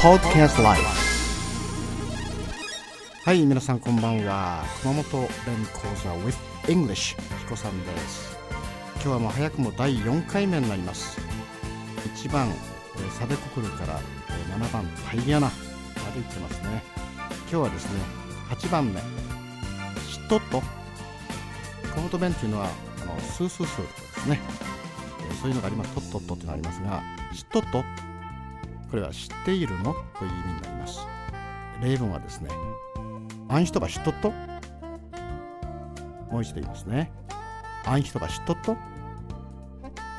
Podcast Life はい皆さんこんばんは。熊本弁講座 with English 彦さんです。今日はもう早くも第4回目になります。1番えーサベコクルからえ7番タイリアナまで行ってますね。今日はですね8番目。しっと。っと熊本弁っていうのはあのスースースーとかですね。えそういうのがありますとっとっとっていうのがありますがしっとっと。これは知っているの？という意味になります。例文はですねあん人が知っとっと？もう一度言いますねあん人が知っとっと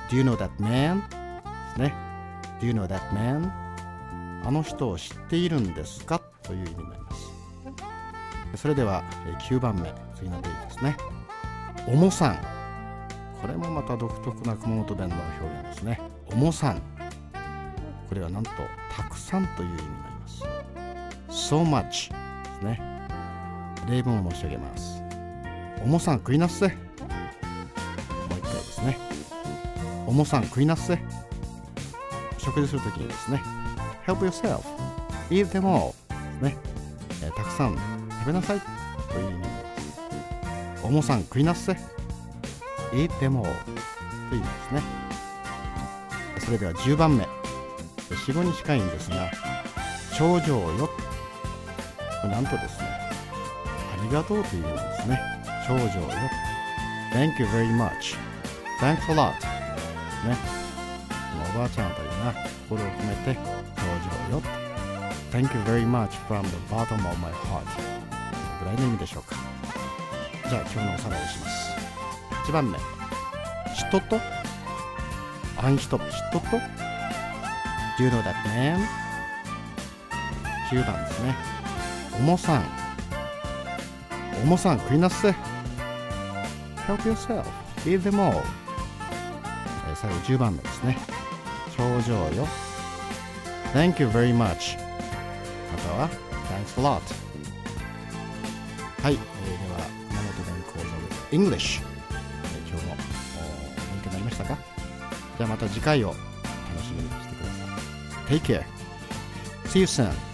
Do you know that man? ですね Do you know that man? あの人を知っているんですか？という意味になります。それではえー9番目次のページですねおもさんこれもまた独特な熊本弁の表現ですねおもさんこれはなんとたくさんという意味になります。So much ですね。例文を申し上げます。おもさん食いなっせ。もう一回ですね。おもさん食いなっせ。食事するときにですね。Help yourself. Eat them all. ですね、えーたくさん食べなさい。という意味になります。おもさん食いなっせ。Eat them all という意味ですね。それでは10番目。死後に近いんですが頂上よ。なんとですねありがとうという意味なんですね。頂上よ。Thank you very much. Thanks a lot. ね。おばあちゃんあたりが心を込めて頂上よ。Thank you very much from the bottom of my heart. ぐらいの意味でしょうか。じゃあ今日のおさらいをします。1番目。知っとっと？あん人知っと？っと Do you know that man? 9番ですね。おもさん。おもさん食いなっせ。Help yourself. Eat them all. 最後10番目ですね。頂上よ。Thank you very much. または Thanks a lot. はい、えーでは熊本弁講座 English えー今日も勉強になりましたか？じゃあまた次回を楽しみにして Take care. See you soon